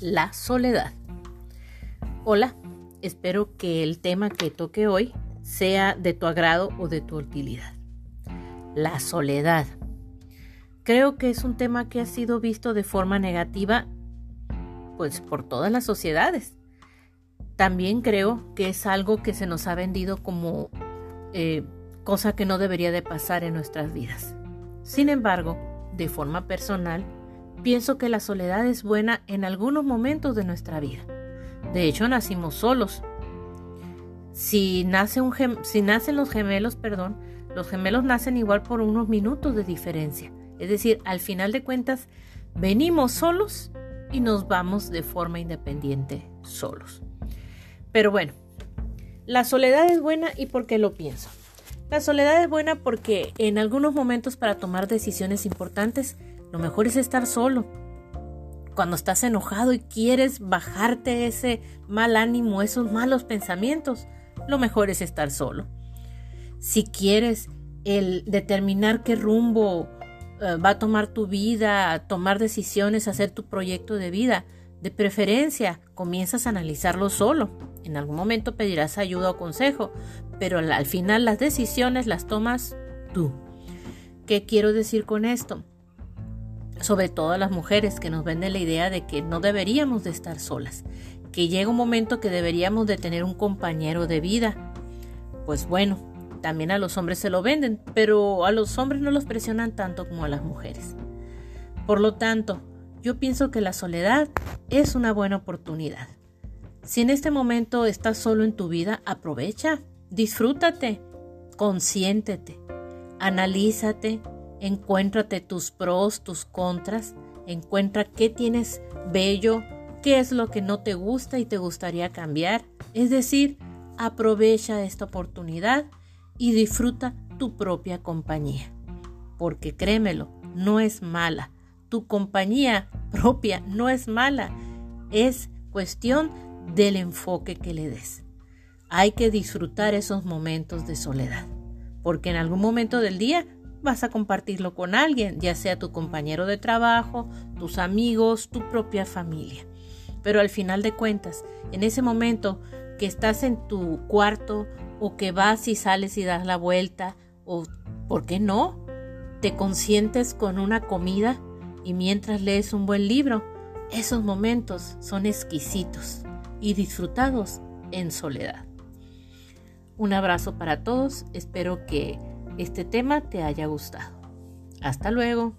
la soledad. Hola, espero que el tema que toque hoy sea de tu agrado o de tu utilidad. La soledad. Creo que es un tema que ha sido visto de forma negativa pues por todas las sociedades. También creo que es algo que se nos ha vendido como eh, cosa que no debería de pasar en nuestras vidas. Sin embargo, de forma personal, pienso que la soledad es buena en algunos momentos de nuestra vida. De hecho, nacimos solos. Si, nace un si nacen los gemelos, perdón, los gemelos nacen igual por unos minutos de diferencia. Es decir, al final de cuentas, venimos solos y nos vamos de forma independiente solos. Pero bueno, la soledad es buena y por qué lo pienso. La soledad es buena porque en algunos momentos para tomar decisiones importantes lo mejor es estar solo. Cuando estás enojado y quieres bajarte ese mal ánimo, esos malos pensamientos, lo mejor es estar solo. Si quieres el determinar qué rumbo eh, va a tomar tu vida, tomar decisiones, hacer tu proyecto de vida, de preferencia comienzas a analizarlo solo. En algún momento pedirás ayuda o consejo, pero al final las decisiones las tomas tú. ¿Qué quiero decir con esto? Sobre todo a las mujeres que nos venden la idea de que no deberíamos de estar solas, que llega un momento que deberíamos de tener un compañero de vida. Pues bueno, también a los hombres se lo venden, pero a los hombres no los presionan tanto como a las mujeres. Por lo tanto, yo pienso que la soledad es una buena oportunidad. Si en este momento estás solo en tu vida, aprovecha, disfrútate, consiéntete, analízate, Encuéntrate tus pros, tus contras, encuentra qué tienes bello, qué es lo que no te gusta y te gustaría cambiar. Es decir, aprovecha esta oportunidad y disfruta tu propia compañía. Porque créemelo, no es mala. Tu compañía propia no es mala. Es cuestión del enfoque que le des. Hay que disfrutar esos momentos de soledad. Porque en algún momento del día vas a compartirlo con alguien, ya sea tu compañero de trabajo, tus amigos, tu propia familia. Pero al final de cuentas, en ese momento que estás en tu cuarto o que vas y sales y das la vuelta o, ¿por qué no? Te consientes con una comida y mientras lees un buen libro, esos momentos son exquisitos y disfrutados en soledad. Un abrazo para todos, espero que este tema te haya gustado. Hasta luego.